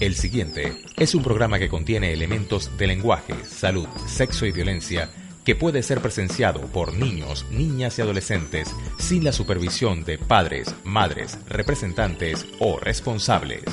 El siguiente es un programa que contiene elementos de lenguaje, salud, sexo y violencia que puede ser presenciado por niños, niñas y adolescentes sin la supervisión de padres, madres, representantes o responsables.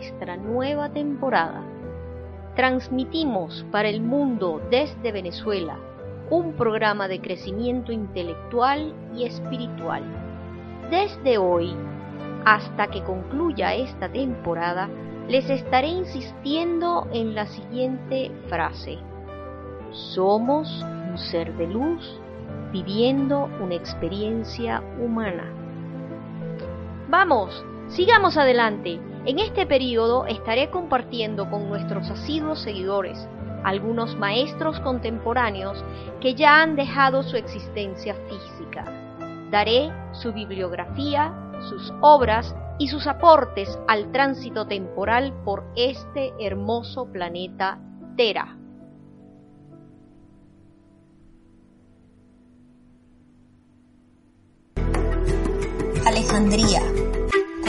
Nuestra nueva temporada. Transmitimos para el mundo desde Venezuela un programa de crecimiento intelectual y espiritual. Desde hoy hasta que concluya esta temporada, les estaré insistiendo en la siguiente frase. Somos un ser de luz viviendo una experiencia humana. Vamos, sigamos adelante. En este periodo estaré compartiendo con nuestros asiduos seguidores algunos maestros contemporáneos que ya han dejado su existencia física. Daré su bibliografía, sus obras y sus aportes al tránsito temporal por este hermoso planeta Tera. Alejandría,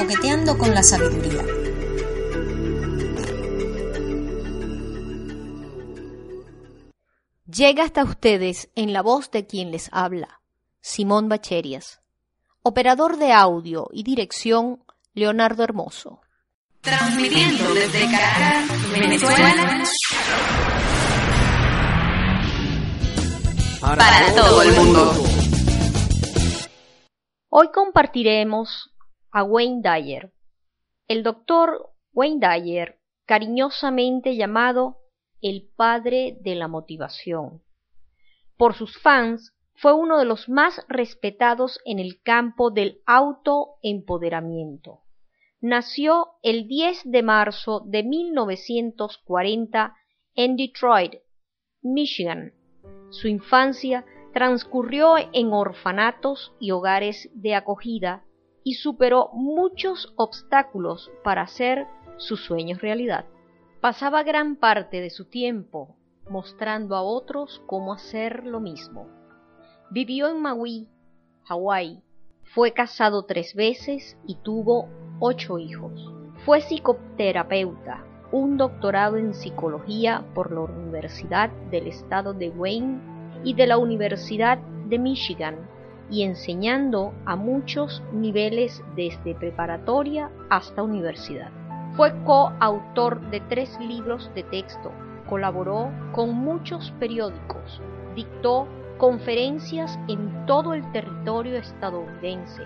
coqueteando con la sabiduría. Llega hasta ustedes en la voz de quien les habla, Simón Bacherias. Operador de audio y dirección, Leonardo Hermoso. Transmitiendo desde Caracas, Venezuela. Para todo el mundo. Hoy compartiremos a Wayne Dyer. El doctor Wayne Dyer, cariñosamente llamado el padre de la motivación. Por sus fans, fue uno de los más respetados en el campo del autoempoderamiento. Nació el 10 de marzo de 1940 en Detroit, Michigan. Su infancia transcurrió en orfanatos y hogares de acogida y superó muchos obstáculos para hacer sus sueños realidad. Pasaba gran parte de su tiempo mostrando a otros cómo hacer lo mismo. Vivió en Maui, Hawái. Fue casado tres veces y tuvo ocho hijos. Fue psicoterapeuta, un doctorado en psicología por la Universidad del Estado de Wayne y de la Universidad de Michigan y enseñando a muchos niveles desde preparatoria hasta universidad. Fue coautor de tres libros de texto, colaboró con muchos periódicos, dictó conferencias en todo el territorio estadounidense,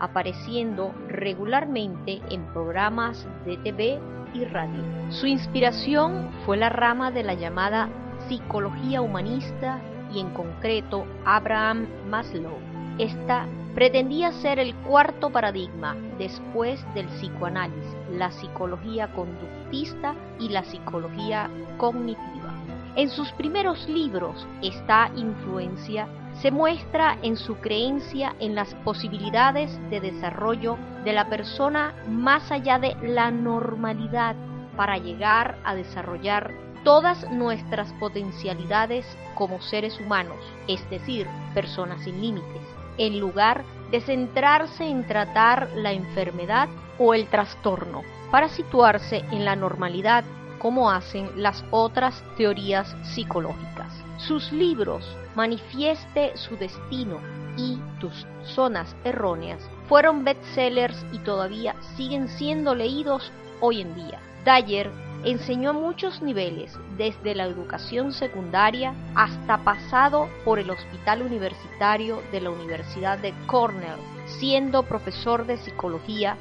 apareciendo regularmente en programas de TV y radio. Su inspiración fue la rama de la llamada psicología humanista y en concreto Abraham Maslow. Esta pretendía ser el cuarto paradigma después del psicoanálisis, la psicología conductista y la psicología cognitiva. En sus primeros libros, esta influencia se muestra en su creencia en las posibilidades de desarrollo de la persona más allá de la normalidad para llegar a desarrollar todas nuestras potencialidades como seres humanos, es decir, personas sin límites, en lugar de centrarse en tratar la enfermedad o el trastorno, para situarse en la normalidad como hacen las otras teorías psicológicas. Sus libros Manifieste su destino y Tus zonas erróneas fueron bestsellers y todavía siguen siendo leídos hoy en día. Dyer enseñó a muchos niveles, desde la educación secundaria hasta pasado por el hospital universitario de la Universidad de Cornell, siendo profesor de psicología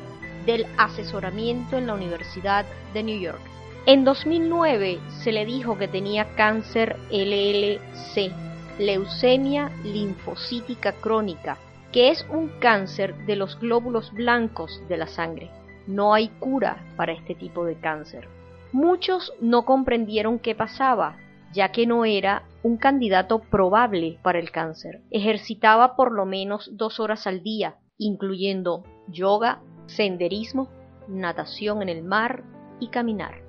del asesoramiento en la Universidad de New York. En 2009 se le dijo que tenía cáncer LLC, leucemia linfocítica crónica, que es un cáncer de los glóbulos blancos de la sangre. No hay cura para este tipo de cáncer. Muchos no comprendieron qué pasaba, ya que no era un candidato probable para el cáncer. Ejercitaba por lo menos dos horas al día, incluyendo yoga, senderismo, natación en el mar y caminar.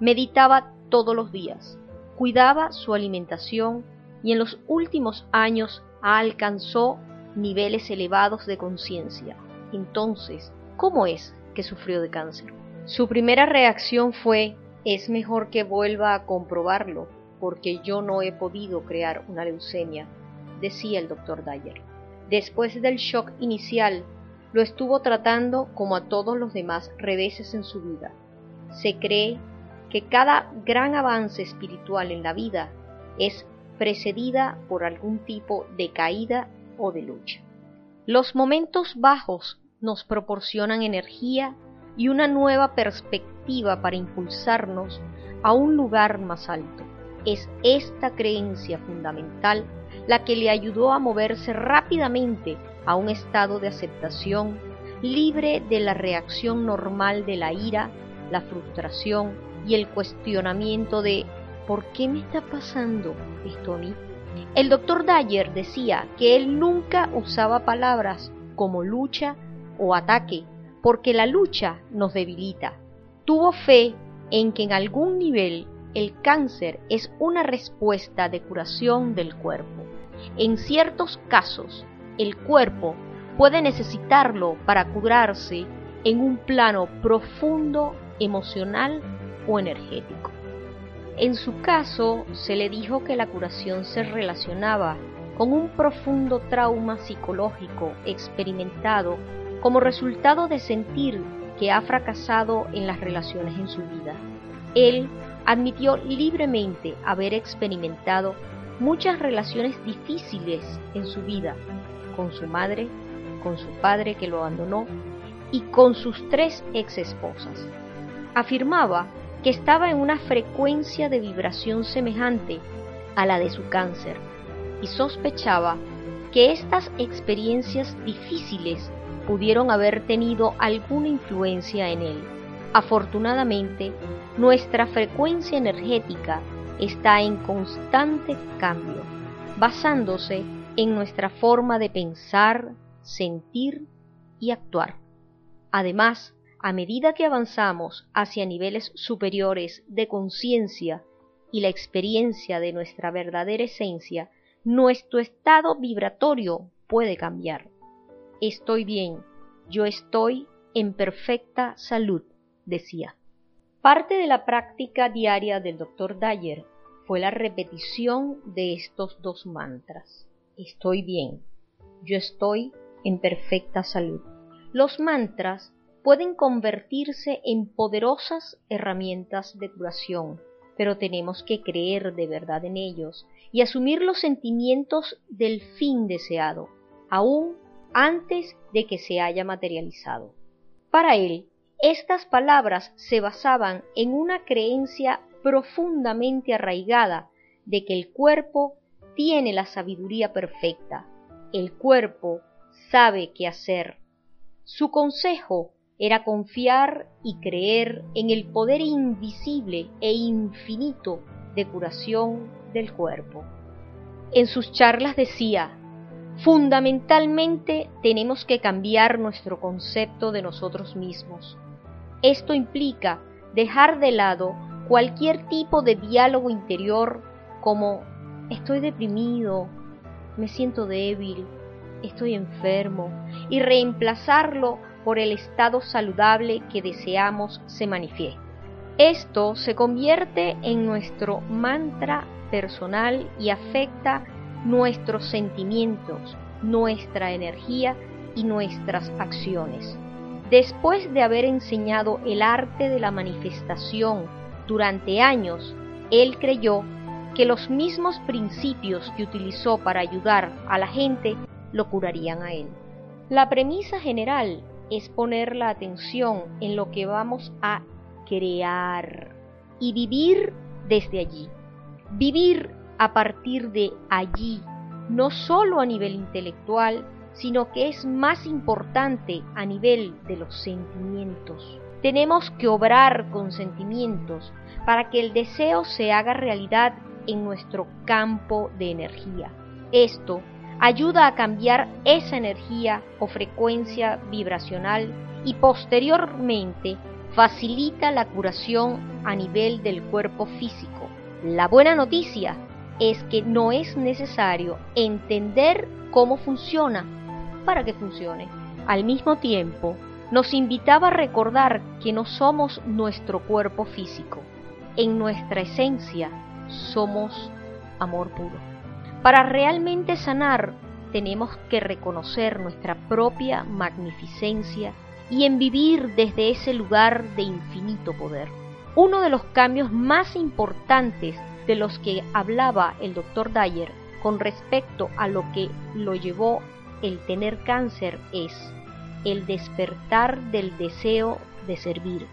Meditaba todos los días, cuidaba su alimentación y en los últimos años alcanzó niveles elevados de conciencia. Entonces, ¿cómo es que sufrió de cáncer? Su primera reacción fue, es mejor que vuelva a comprobarlo, porque yo no he podido crear una leucemia, decía el doctor Dyer. Después del shock inicial, lo estuvo tratando como a todos los demás reveses en su vida. Se cree que cada gran avance espiritual en la vida es precedida por algún tipo de caída o de lucha. Los momentos bajos nos proporcionan energía y una nueva perspectiva para impulsarnos a un lugar más alto. Es esta creencia fundamental la que le ayudó a moverse rápidamente a un estado de aceptación libre de la reacción normal de la ira, la frustración y el cuestionamiento de ¿por qué me está pasando esto a mí? El doctor Dyer decía que él nunca usaba palabras como lucha o ataque, porque la lucha nos debilita. Tuvo fe en que en algún nivel el cáncer es una respuesta de curación del cuerpo. En ciertos casos, el cuerpo puede necesitarlo para curarse en un plano profundo, emocional o energético. En su caso, se le dijo que la curación se relacionaba con un profundo trauma psicológico experimentado como resultado de sentir que ha fracasado en las relaciones en su vida. Él admitió libremente haber experimentado muchas relaciones difíciles en su vida, con su madre, con su padre que lo abandonó y con sus tres ex esposas. Afirmaba que estaba en una frecuencia de vibración semejante a la de su cáncer y sospechaba que estas experiencias difíciles pudieron haber tenido alguna influencia en él. Afortunadamente, nuestra frecuencia energética está en constante cambio, basándose en nuestra forma de pensar, sentir y actuar. Además, a medida que avanzamos hacia niveles superiores de conciencia y la experiencia de nuestra verdadera esencia, nuestro estado vibratorio puede cambiar. Estoy bien, yo estoy en perfecta salud, decía. Parte de la práctica diaria del Dr. Dyer fue la repetición de estos dos mantras. Estoy bien, yo estoy en perfecta salud. Los mantras pueden convertirse en poderosas herramientas de curación, pero tenemos que creer de verdad en ellos y asumir los sentimientos del fin deseado, aún antes de que se haya materializado. Para él, estas palabras se basaban en una creencia profundamente arraigada de que el cuerpo tiene la sabiduría perfecta, el cuerpo sabe qué hacer. Su consejo era confiar y creer en el poder invisible e infinito de curación del cuerpo. En sus charlas decía, fundamentalmente tenemos que cambiar nuestro concepto de nosotros mismos. Esto implica dejar de lado cualquier tipo de diálogo interior como estoy deprimido, me siento débil, estoy enfermo y reemplazarlo por el estado saludable que deseamos se manifieste. Esto se convierte en nuestro mantra personal y afecta nuestros sentimientos, nuestra energía y nuestras acciones. Después de haber enseñado el arte de la manifestación Durante años, él creyó que los mismos principios que utilizó para ayudar a la gente lo curarían a él. La premisa general es poner la atención en lo que vamos a crear y vivir desde allí. Vivir a partir de allí, no solo a nivel intelectual, sino que es más importante a nivel de los sentimientos. Tenemos que obrar con sentimientos para que el deseo se haga realidad en nuestro campo de energía. Esto ayuda a cambiar esa energía o frecuencia vibracional y posteriormente facilita la curación a nivel del cuerpo físico. La buena noticia es que no es necesario entender cómo funciona para que funcione. Al mismo tiempo, nos invitaba a recordar que no somos nuestro cuerpo físico. En nuestra esencia somos amor puro. Para realmente sanar tenemos que reconocer nuestra propia magnificencia y en vivir desde ese lugar de infinito poder. Uno de los cambios más importantes de los que hablaba el doctor Dyer con respecto a lo que lo llevó el tener cáncer es el despertar del deseo de servir,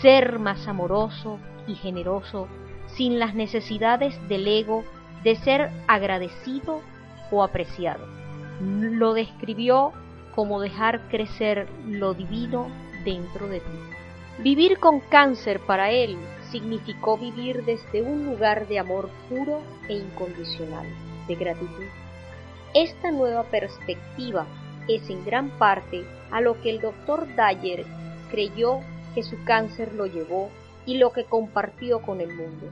ser más amoroso y generoso sin las necesidades del ego de ser agradecido o apreciado. Lo describió como dejar crecer lo divino dentro de ti. Vivir con cáncer para él significó vivir desde un lugar de amor puro e incondicional, de gratitud. Esta nueva perspectiva es en gran parte a lo que el doctor Dyer creyó que su cáncer lo llevó y lo que compartió con el mundo.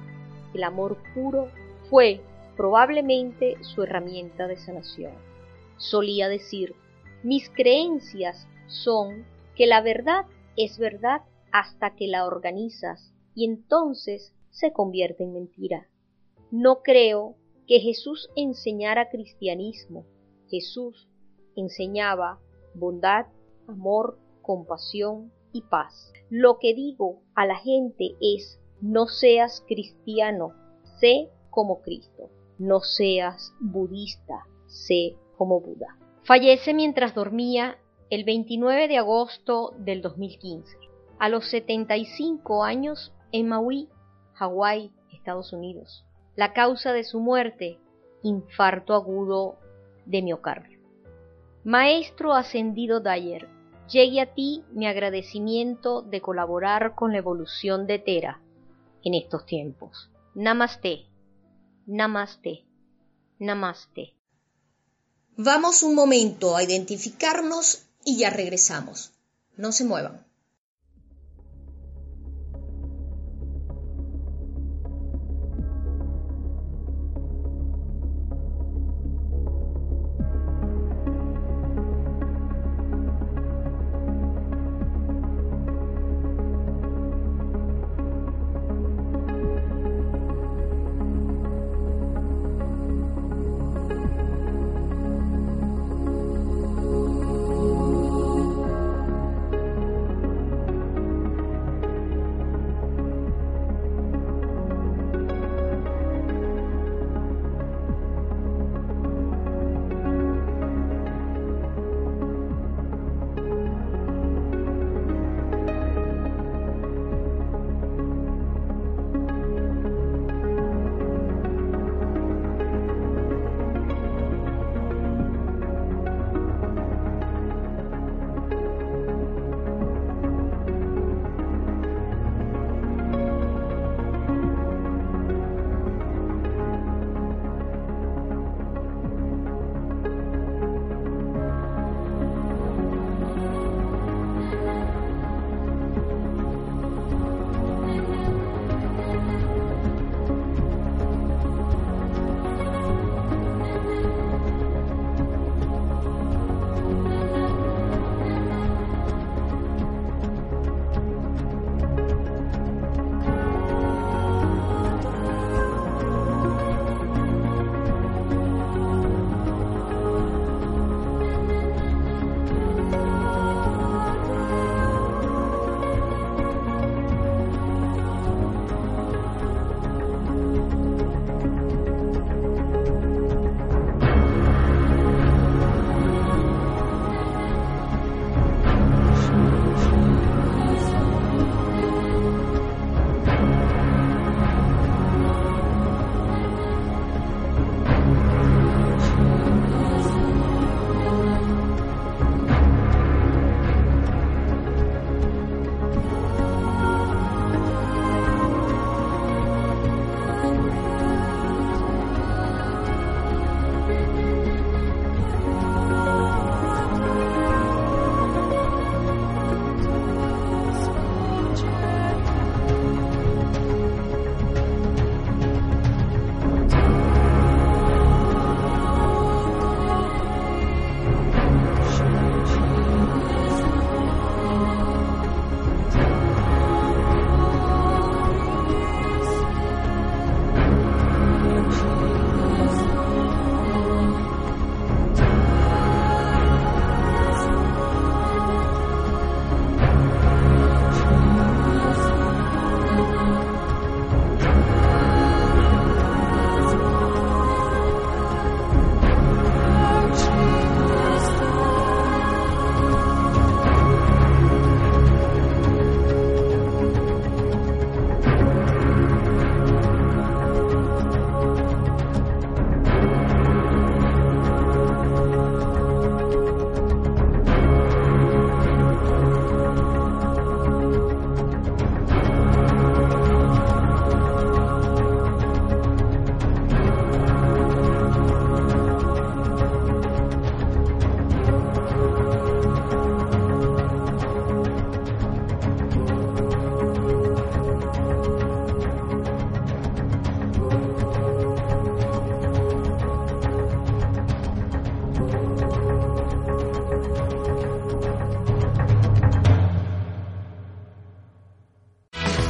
El amor puro fue probablemente su herramienta de sanación. Solía decir, mis creencias son que la verdad es verdad hasta que la organizas y entonces se convierte en mentira. No creo que Jesús enseñara cristianismo. Jesús enseñaba bondad, amor, compasión y paz. Lo que digo a la gente es, no seas cristiano, sé como Cristo. No seas budista, sé como Buda. Fallece mientras dormía el 29 de agosto del 2015, a los 75 años en Maui, Hawái, Estados Unidos. La causa de su muerte, infarto agudo de miocardio. Maestro ascendido Dyer, llegue a ti mi agradecimiento de colaborar con la evolución de Tera en estos tiempos. Namaste, namaste, namaste. Vamos un momento a identificarnos y ya regresamos. No se muevan.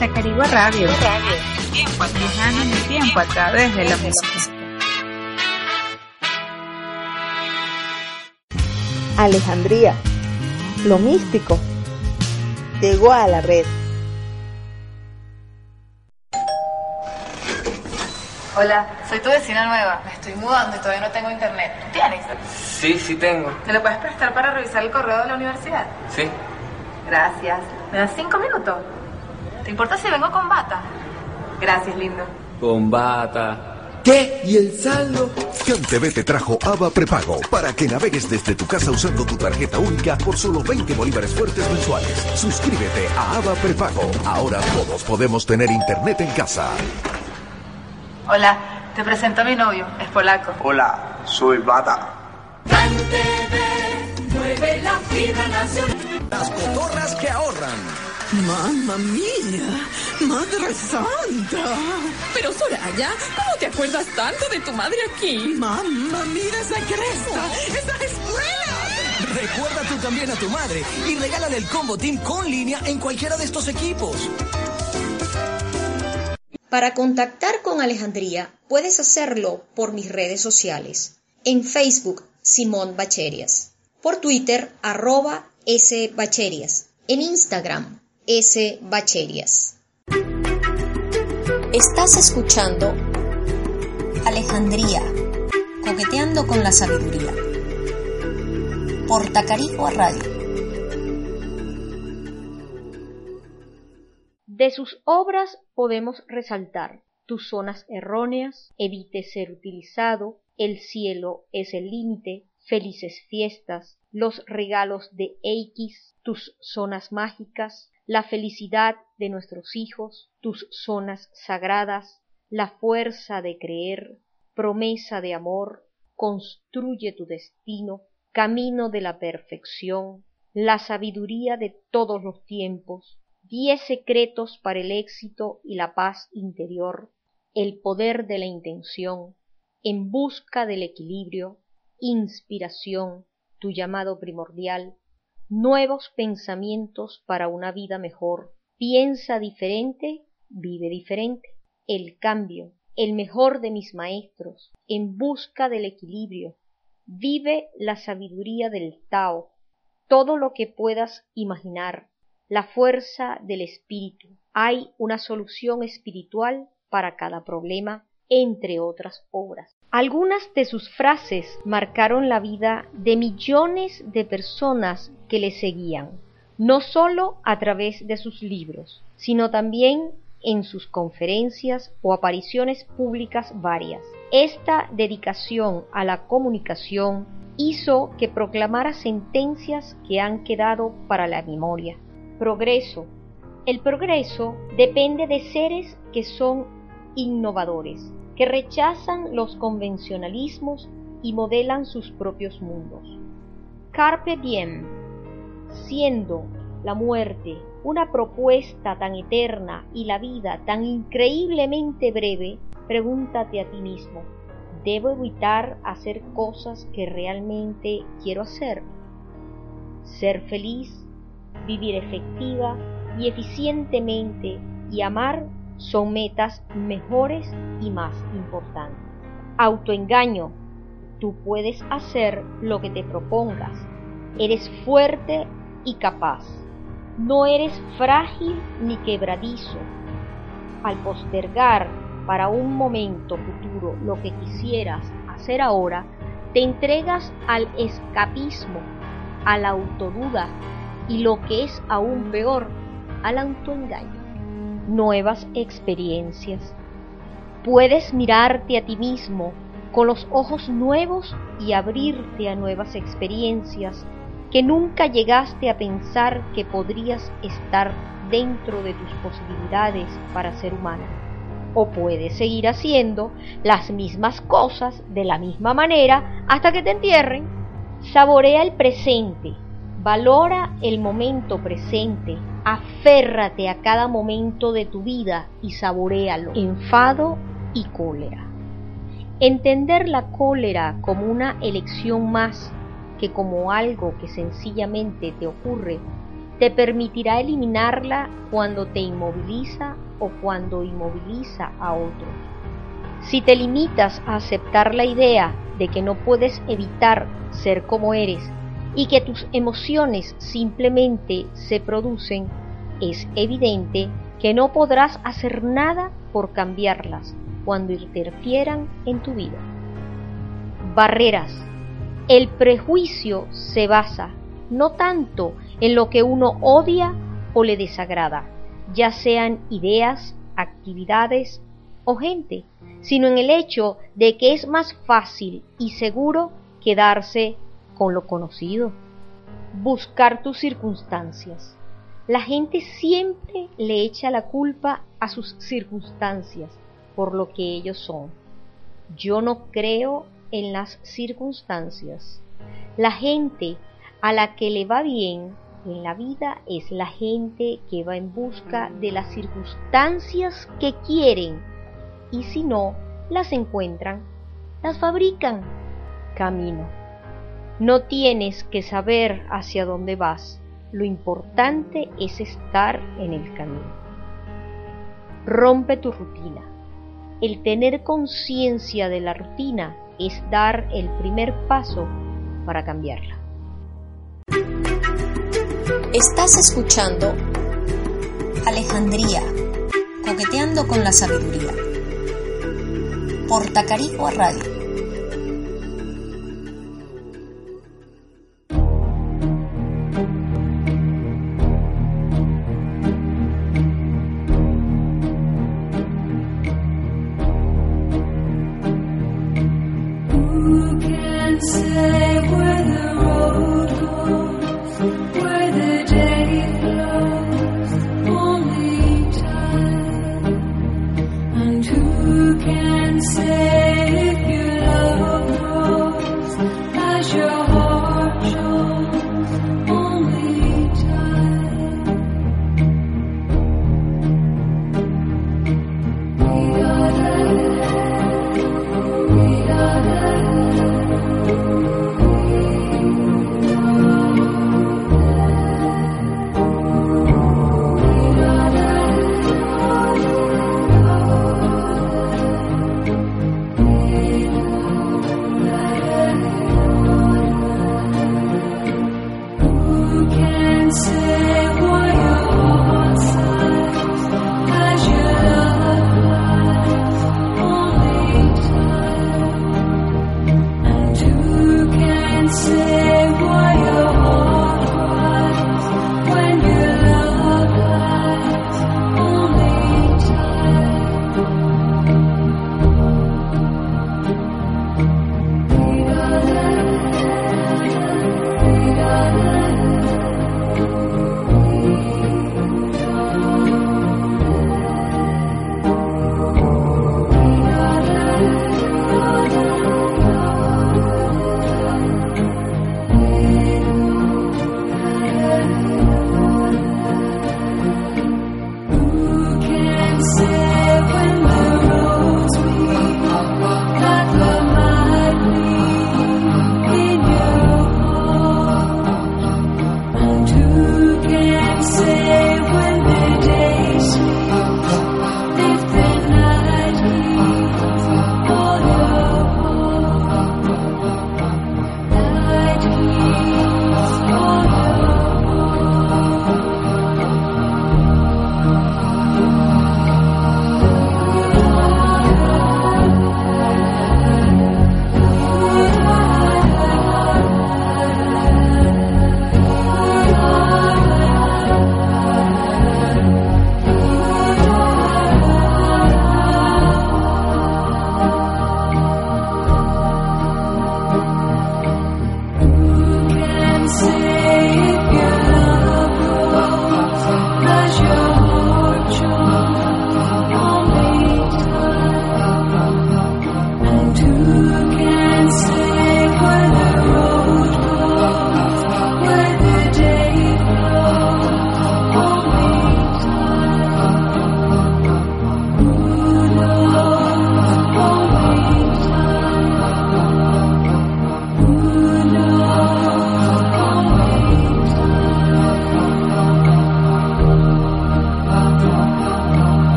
Antigua Radio. Viajando en el tiempo a través de la música. Alejandría, lo místico, llegó a la red. Hola, soy tu vecina nueva. Me estoy mudando y todavía no tengo internet. ¿Tú tienes? Sí, sí tengo. ¿Me lo puedes prestar para revisar el correo de la universidad? Sí. Gracias. ¿Me das cinco minutos? ¿Te importa si vengo con bata? Gracias, lindo. Con bata. ¿Qué? ¿Y el saldo? CanTV te trajo ABA Prepago para que navegues desde tu casa usando tu tarjeta única por solo 20 bolívares fuertes mensuales. Suscríbete a ABA Prepago. Ahora todos podemos tener internet en casa. Hola, te presento a mi novio, es polaco. Hola, soy Bata. mueve la fibra nacional. Las cotorras que ahorran. Mamma mía, madre santa. Pero Soraya, ¿cómo te acuerdas tanto de tu madre aquí? Mamma, mira esa cresta, esa escuela. Recuerda tú también a tu madre y regálale el combo team con línea en cualquiera de estos equipos. Para contactar con Alejandría puedes hacerlo por mis redes sociales. En Facebook, Simón Bacherias. Por Twitter, arroba sbacherias. En Instagram, sbacherias. Estás escuchando Alejandría, coqueteando con la sabiduría. Por Tacarigua Radio. De sus obras podemos resaltar Tus zonas erróneas, Evite ser utilizado, El cielo es el límite, Felices fiestas, Los regalos de X, Tus zonas mágicas, La felicidad de nuestros hijos, Tus zonas sagradas, La fuerza de creer, Promesa de amor, Construye tu destino, Camino de la perfección, La sabiduría de todos los tiempos, Diez secretos para el éxito y la paz interior, el poder de la intención, en busca del equilibrio, inspiración, tu llamado primordial, nuevos pensamientos para una vida mejor, piensa diferente, vive diferente, el cambio, el mejor de mis maestros, en busca del equilibrio, vive la sabiduría del Tao, todo lo que puedas imaginar, la fuerza del espíritu. Hay una solución espiritual para cada problema, entre otras obras. Algunas de sus frases marcaron la vida de millones de personas que le seguían, no sólo a través de sus libros, sino también en sus conferencias o apariciones públicas varias. Esta dedicación a la comunicación hizo que proclamara sentencias que han quedado para la memoria progreso. El progreso depende de seres que son innovadores, que rechazan los convencionalismos y modelan sus propios mundos. Carpe diem, siendo la muerte una propuesta tan eterna y la vida tan increíblemente breve, pregúntate a ti mismo, ¿debo evitar hacer cosas que realmente quiero hacer? Ser feliz vivir efectiva y eficientemente y amar son metas mejores y más importantes. Autoengaño. Tú puedes hacer lo que te propongas. Eres fuerte y capaz. No eres frágil ni quebradizo. Al postergar para un momento futuro lo que quisieras hacer ahora, te entregas al escapismo, a la autoduda y lo que es aún peor, al autoengaño. Nuevas experiencias. Puedes mirarte a ti mismo con los ojos nuevos y abrirte a nuevas experiencias que nunca llegaste a pensar que podrías estar dentro de tus posibilidades para ser humano. O puedes seguir haciendo las mismas cosas de la misma manera hasta que te entierren. Saborea el presente, Valora el momento presente, aférrate a cada momento de tu vida y saborealo. Enfado y cólera. Entender la cólera como una elección más que como algo que sencillamente te ocurre te permitirá eliminarla cuando te inmoviliza o cuando inmoviliza a otros. Si te limitas a aceptar la idea de que no puedes evitar ser como eres y que tus emociones simplemente se producen, es evidente que no podrás hacer nada por cambiarlas cuando interfieran en tu vida. Barreras. El prejuicio se basa no tanto en lo que uno odia o le desagrada, ya sean ideas, actividades o gente, sino en el hecho de que es más fácil y seguro quedarse con lo conocido. Buscar tus circunstancias. La gente siempre le echa la culpa a sus circunstancias por lo que ellos son. Yo no creo en las circunstancias. La gente a la que le va bien en la vida es la gente que va en busca de las circunstancias que quieren y si no las encuentran, las fabrican. Camino. No tienes que saber hacia dónde vas, lo importante es estar en el camino. Rompe tu rutina. El tener conciencia de la rutina es dar el primer paso para cambiarla. Estás escuchando Alejandría, coqueteando con la sabiduría. Por Tacarigua Radio.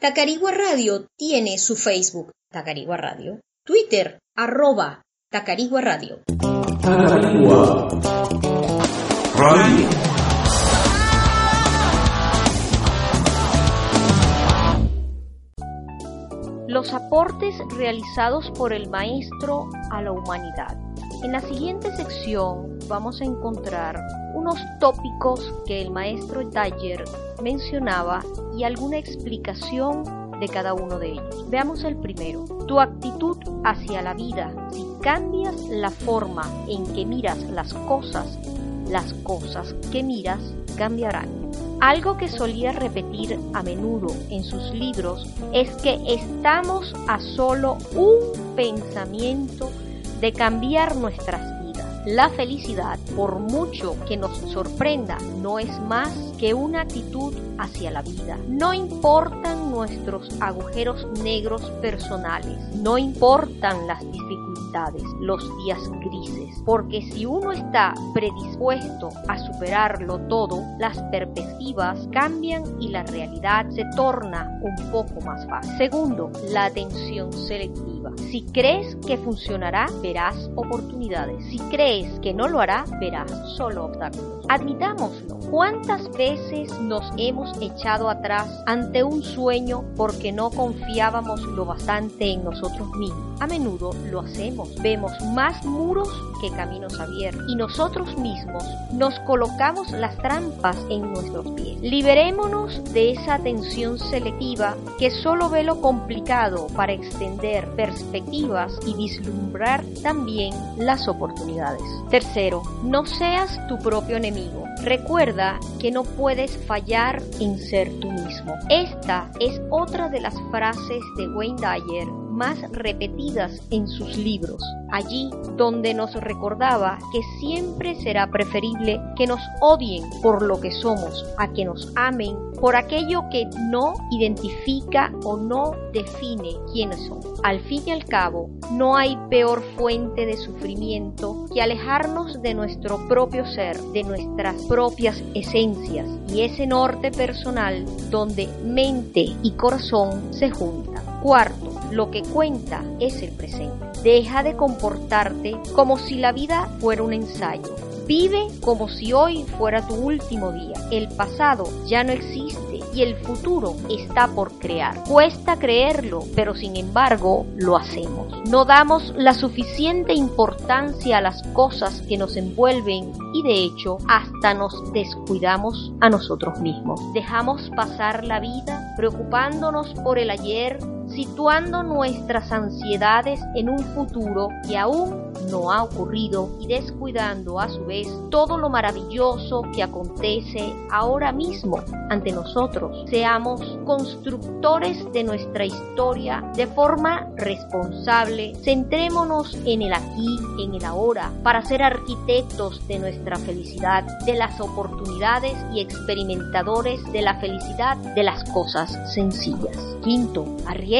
Tacarigua Radio tiene su Facebook, Tacarigua Radio, Twitter, arroba Tacarigua Radio. Los aportes realizados por el maestro a la humanidad. En la siguiente sección vamos a encontrar unos tópicos que el maestro Dyer mencionaba y alguna explicación de cada uno de ellos. Veamos el primero. Tu actitud hacia la vida. Si cambias la forma en que miras las cosas, las cosas que miras cambiarán. Algo que solía repetir a menudo en sus libros es que estamos a solo un pensamiento de cambiar nuestras. La felicidad, por mucho que nos sorprenda, no es más que una actitud hacia la vida. No importan nuestros agujeros negros personales, no importan las dificultades, los días grises, porque si uno está predispuesto a superarlo todo, las perspectivas cambian y la realidad se torna un poco más fácil. Segundo, la atención selectiva. Si crees que funcionará, verás oportunidades. Si crees que no lo hará, verás solo obstáculos. Admitámoslo. ¿Cuántas veces nos hemos echado atrás ante un sueño porque no confiábamos lo bastante en nosotros mismos? A menudo lo hacemos. Vemos más muros que caminos abiertos y nosotros mismos nos colocamos las trampas en nuestros pies. Liberémonos de esa atención selectiva que solo ve lo complicado para extender perspectivas y vislumbrar también las oportunidades. Tercero, no seas tu propio enemigo. Recuerda que no puedes fallar en ser tú mismo. Esta es otra de las frases de Wayne Dyer más repetidas en sus libros, allí donde nos recordaba que siempre será preferible que nos odien por lo que somos a que nos amen por aquello que no identifica o no define quiénes son. Al fin y al cabo, no hay peor fuente de sufrimiento que alejarnos de nuestro propio ser, de nuestras propias esencias y ese norte personal donde mente y corazón se juntan. Cuarto, lo que cuenta es el presente. Deja de comportarte como si la vida fuera un ensayo. Vive como si hoy fuera tu último día. El pasado ya no existe y el futuro está por crear. Cuesta creerlo, pero sin embargo lo hacemos. No damos la suficiente importancia a las cosas que nos envuelven y de hecho hasta nos descuidamos a nosotros mismos. Dejamos pasar la vida preocupándonos por el ayer, situando nuestras ansiedades en un futuro que aún no ha ocurrido y descuidando a su vez todo lo maravilloso que acontece ahora mismo ante nosotros. Seamos constructores de nuestra historia de forma responsable. Centrémonos en el aquí, en el ahora, para ser arquitectos de nuestra felicidad, de las oportunidades y experimentadores de la felicidad de las cosas sencillas. Quinto,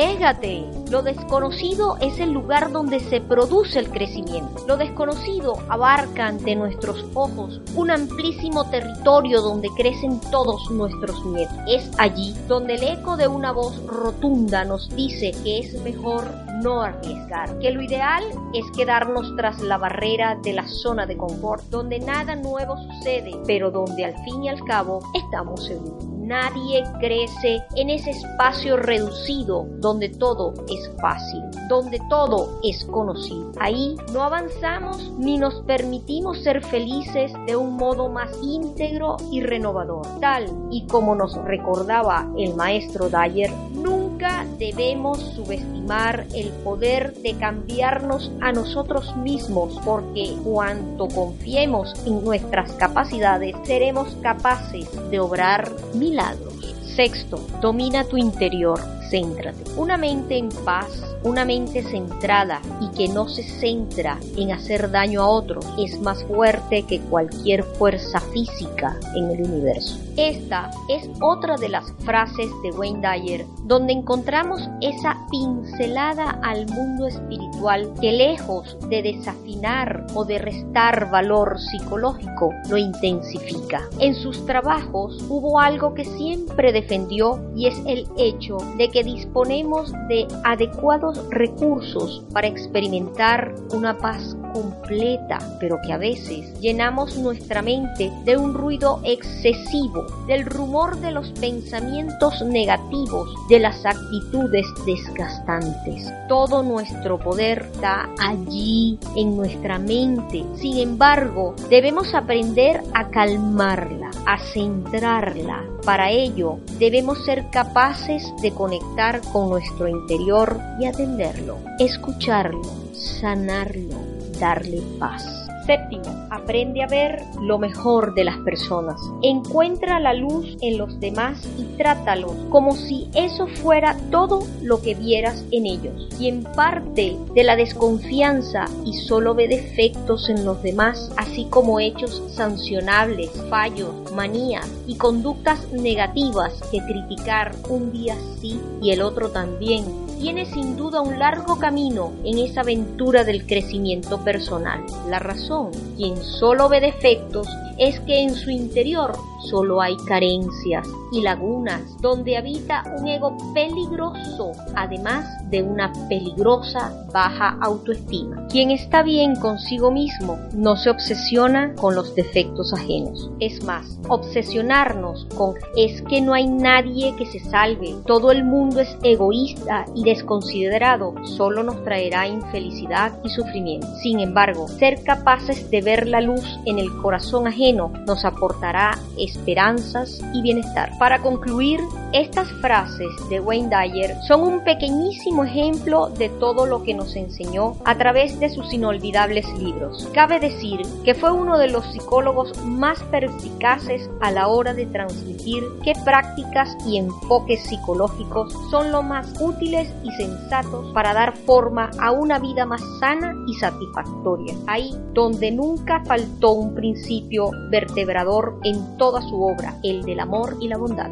arriesgate. Lo desconocido es el lugar donde se produce el crecimiento. Lo desconocido abarca ante nuestros ojos un amplísimo territorio donde crecen todos nuestros miedos. Es allí donde el eco de una voz rotunda nos dice que es mejor no arriesgar, que lo ideal es quedarnos tras la barrera de la zona de confort, donde nada nuevo sucede, pero donde al fin y al cabo estamos seguros. Nadie crece en ese espacio reducido donde todo es fácil, donde todo es conocido. Ahí no avanzamos ni nos permitimos ser felices de un modo más íntegro y renovador. Tal y como nos recordaba el maestro Dyer, nunca debemos subestimar el poder de cambiarnos a nosotros mismos porque cuanto confiemos en nuestras capacidades seremos capaces de obrar milagros. Sexto, domina tu interior, céntrate. Una mente en paz, una mente centrada y que no se centra en hacer daño a otros es más fuerte que cualquier fuerza física en el universo. Esta es otra de las frases de Wayne Dyer donde encontramos esa pincelada al mundo espiritual que lejos de desafinar o de restar valor psicológico lo intensifica. En sus trabajos hubo algo que siempre defendió y es el hecho de que disponemos de adecuados recursos para experimentar una paz completa, pero que a veces llenamos nuestra mente de un ruido excesivo, del rumor de los pensamientos negativos, de las actitudes desgastantes. Todo nuestro poder está allí en nuestra mente. Sin embargo, debemos aprender a calmarla, a centrarla. Para ello, debemos ser capaces de conectar con nuestro interior y atenderlo, escucharlo, sanarlo, darle paz. Séptimo, aprende a ver lo mejor de las personas. Encuentra la luz en los demás y trátalos como si eso fuera todo lo que vieras en ellos. Y en parte de la desconfianza y solo ve defectos en los demás, así como hechos sancionables, fallos, manías y conductas negativas que criticar un día sí y el otro también tiene sin duda un largo camino en esa aventura del crecimiento personal. La razón, quien solo ve defectos, es que en su interior solo hay carencias y lagunas donde habita un ego peligroso, además de una peligrosa baja autoestima. Quien está bien consigo mismo no se obsesiona con los defectos ajenos. Es más, obsesionarnos con es que no hay nadie que se salve, todo el mundo es egoísta y desconsiderado, solo nos traerá infelicidad y sufrimiento. Sin embargo, ser capaces de ver la luz en el corazón ajeno nos aportará esperanzas y bienestar. Para concluir, estas frases de Wayne Dyer son un pequeñísimo ejemplo de todo lo que nos enseñó a través de sus inolvidables libros. Cabe decir que fue uno de los psicólogos más perspicaces a la hora de transmitir qué prácticas y enfoques psicológicos son lo más útiles y sensatos para dar forma a una vida más sana y satisfactoria. Ahí donde nunca faltó un principio vertebrador en toda su obra, el del amor y la bondad.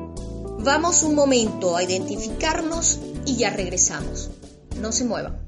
Vamos un momento a identificarnos y ya regresamos. No se muevan.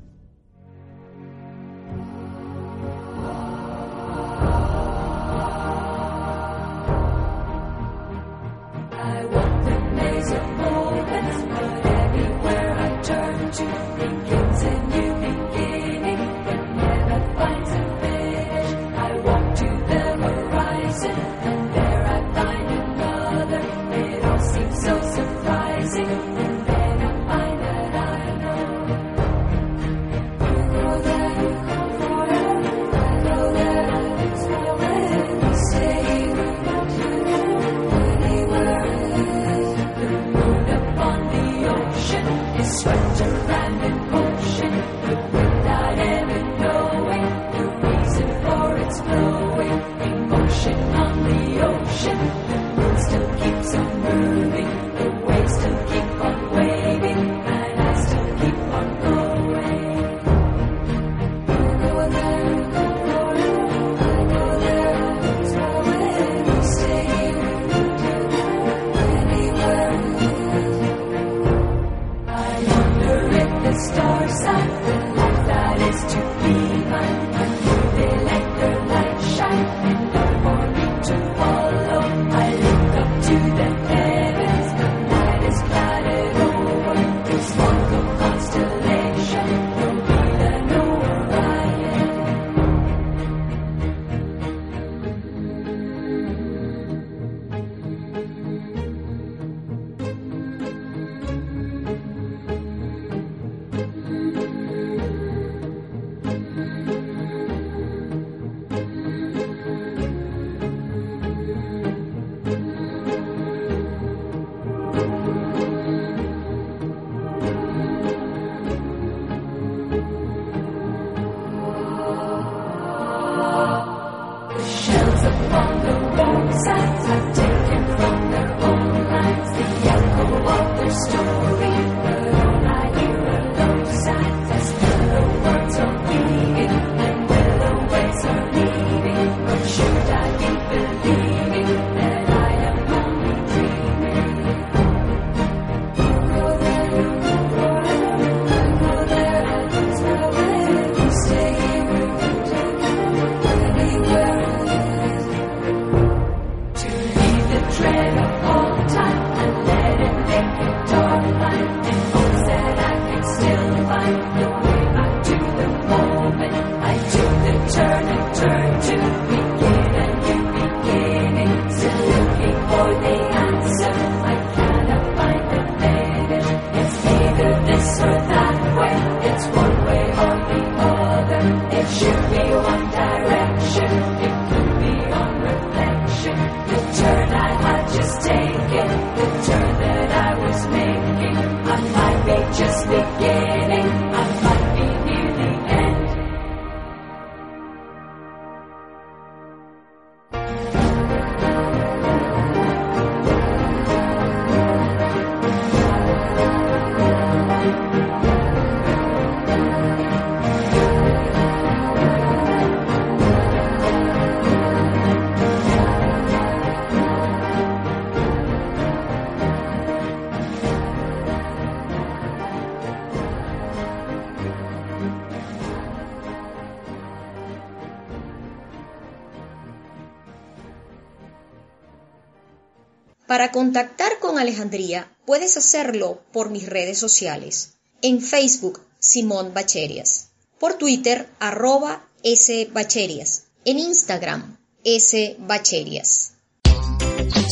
Para contactar con Alejandría puedes hacerlo por mis redes sociales. En Facebook, Simón Bacherias. Por Twitter, arroba sbacherias. En Instagram, sbacherias.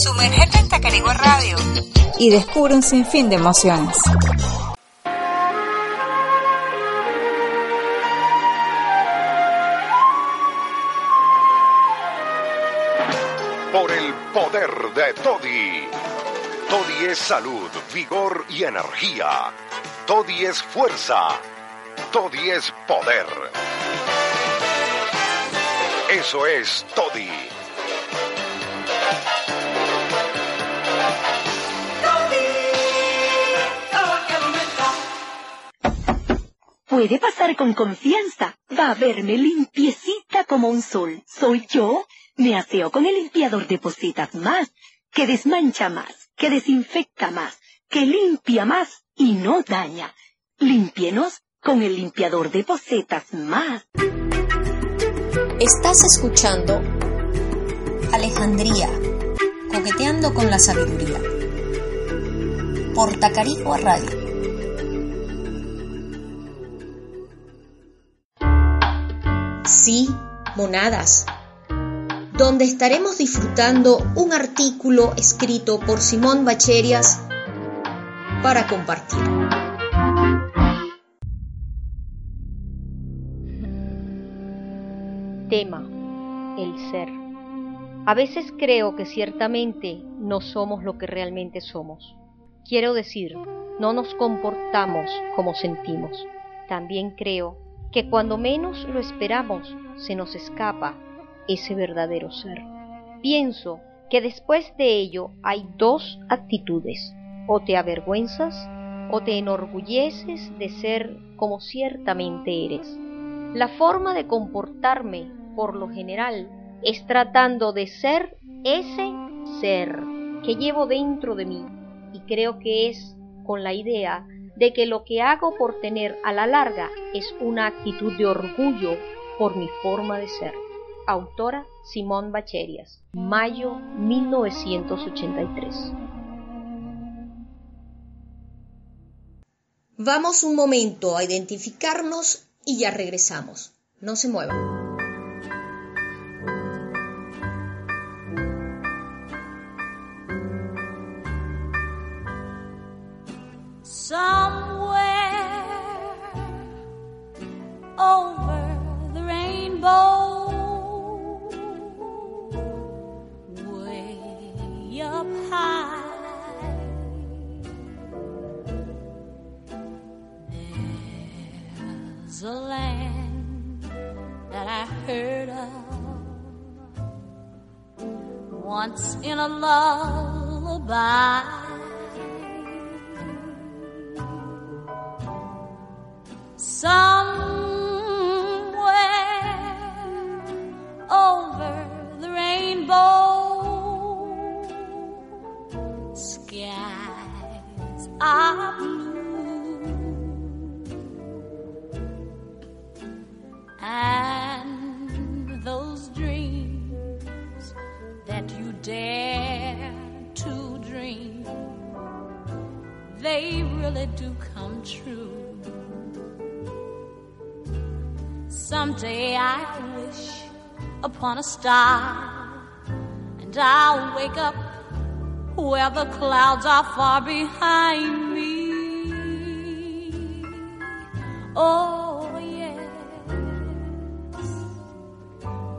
Sumergete en Tacarigua Radio y descubre un sinfín de emociones. Toddy. Toddy es salud, vigor y energía. Toddy es fuerza. Toddy es poder. Eso es Toddy. Puede pasar con confianza. Va a verme limpiecita como un sol. Soy yo. Me aseo con el limpiador de pocitas más, que desmancha más, que desinfecta más, que limpia más y no daña. Límpienos con el limpiador de pocetas más. Estás escuchando Alejandría, coqueteando con la sabiduría. Por Tacarigua Radio. Sí, monadas, donde estaremos disfrutando un artículo escrito por Simón Bacherias para compartir. Tema, el ser. A veces creo que ciertamente no somos lo que realmente somos. Quiero decir, no nos comportamos como sentimos. También creo que cuando menos lo esperamos se nos escapa ese verdadero ser. Pienso que después de ello hay dos actitudes. O te avergüenzas o te enorgulleces de ser como ciertamente eres. La forma de comportarme, por lo general, es tratando de ser ese ser que llevo dentro de mí y creo que es con la idea de que lo que hago por tener a la larga es una actitud de orgullo por mi forma de ser. Autora Simón Bacherias, mayo 1983. Vamos un momento a identificarnos y ya regresamos. No se muevan. was a land that I heard of once in a lullaby. Somewhere over the rainbow skies are really do come true. Someday I wish upon a star, and I'll wake up where the clouds are far behind me. Oh, yes,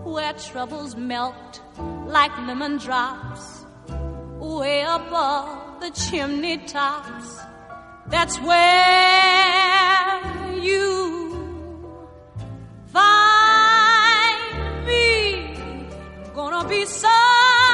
where troubles melt like lemon drops, way above the chimney tops. That's where you find me. I'm Gonna be somewhere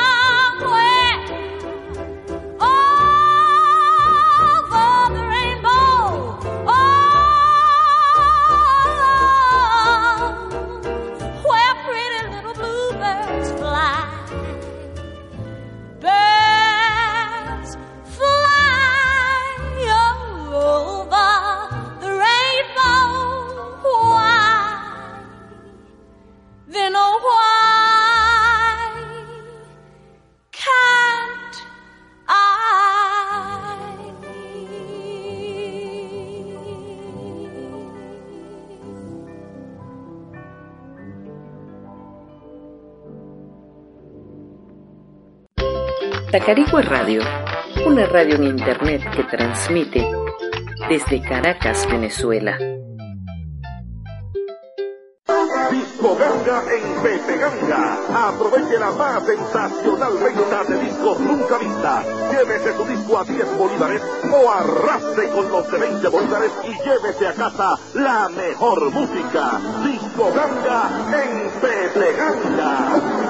Tacarigua Radio, una radio en internet que transmite desde Caracas, Venezuela. Disco Ganga en Pepe Ganga. Aproveche la más sensacional venta de discos nunca vista. Llévese su disco a 10 bolívares o arrase con los de 20 bolívares y llévese a casa la mejor música. Disco Ganga en Pepe Ganga.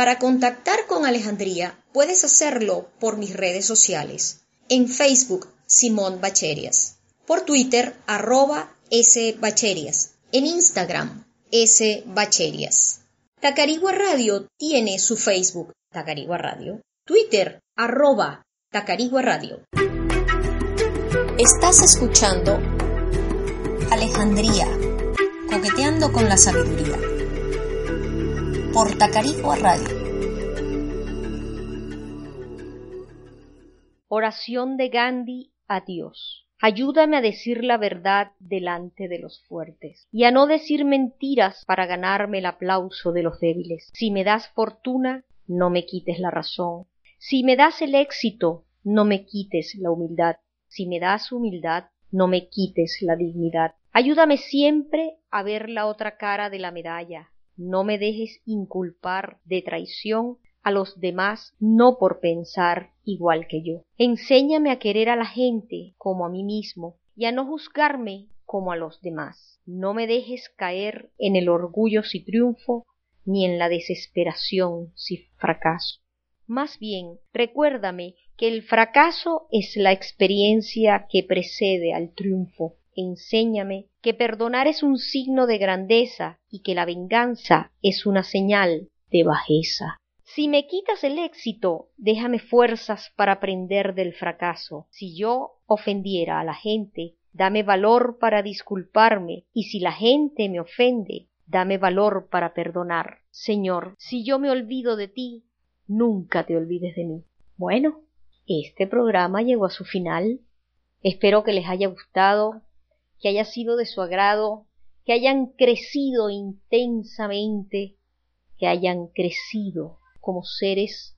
Para contactar con Alejandría, puedes hacerlo por mis redes sociales. En Facebook, Simón Bacherias. Por Twitter, arroba sbacherias. En Instagram, sbacherias. Tacarigua Radio tiene su Facebook, Tacarigua Radio. Twitter, arroba Tacarigua Radio. Estás escuchando Alejandría, coqueteando con la sabiduría. Por Tacarigua Radio. Oración de Gandhi a Dios. Ayúdame a decir la verdad delante de los fuertes y a no decir mentiras para ganarme el aplauso de los débiles. Si me das fortuna, no me quites la razón. Si me das el éxito, no me quites la humildad. Si me das humildad, no me quites la dignidad. Ayúdame siempre a ver la otra cara de la medalla. No me dejes inculpar de traición a los demás no por pensar igual que yo. Enséñame a querer a la gente como a mí mismo y a no juzgarme como a los demás. No me dejes caer en el orgullo si triunfo ni en la desesperación si fracaso. Más bien, recuérdame que el fracaso es la experiencia que precede al triunfo. Enséñame que perdonar es un signo de grandeza y que la venganza es una señal de bajeza. Si me quitas el éxito, déjame fuerzas para aprender del fracaso. Si yo ofendiera a la gente, dame valor para disculparme, y si la gente me ofende, dame valor para perdonar. Señor, si yo me olvido de ti, nunca te olvides de mí. Bueno, este programa llegó a su final. Espero que les haya gustado, que haya sido de su agrado, que hayan crecido intensamente, que hayan crecido como seres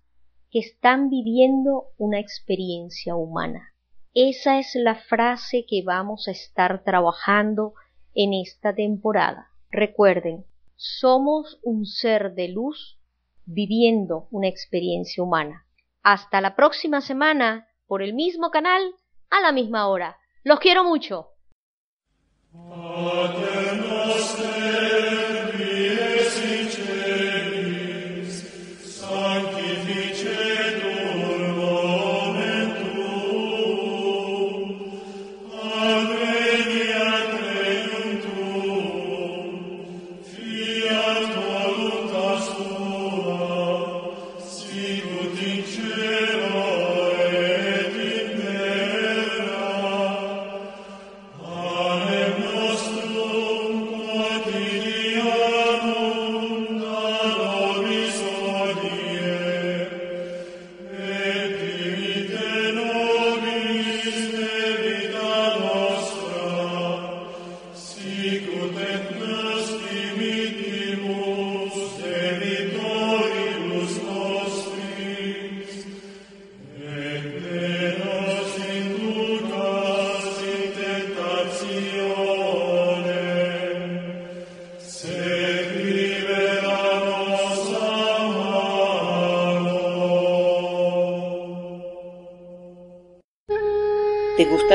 que están viviendo una experiencia humana. Esa es la frase que vamos a estar trabajando en esta temporada. Recuerden, somos un ser de luz viviendo una experiencia humana. Hasta la próxima semana por el mismo canal a la misma hora. Los quiero mucho. ¿Te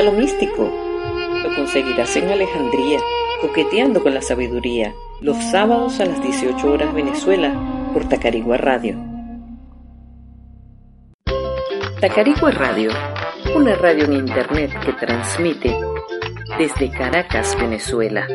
lo místico? Lo conseguirás en Alejandría, coqueteando con la sabiduría, los sábados a las 18 horas Venezuela, por Tacarigua Radio. Tacarigua Radio, una radio en internet que transmite desde Caracas, Venezuela.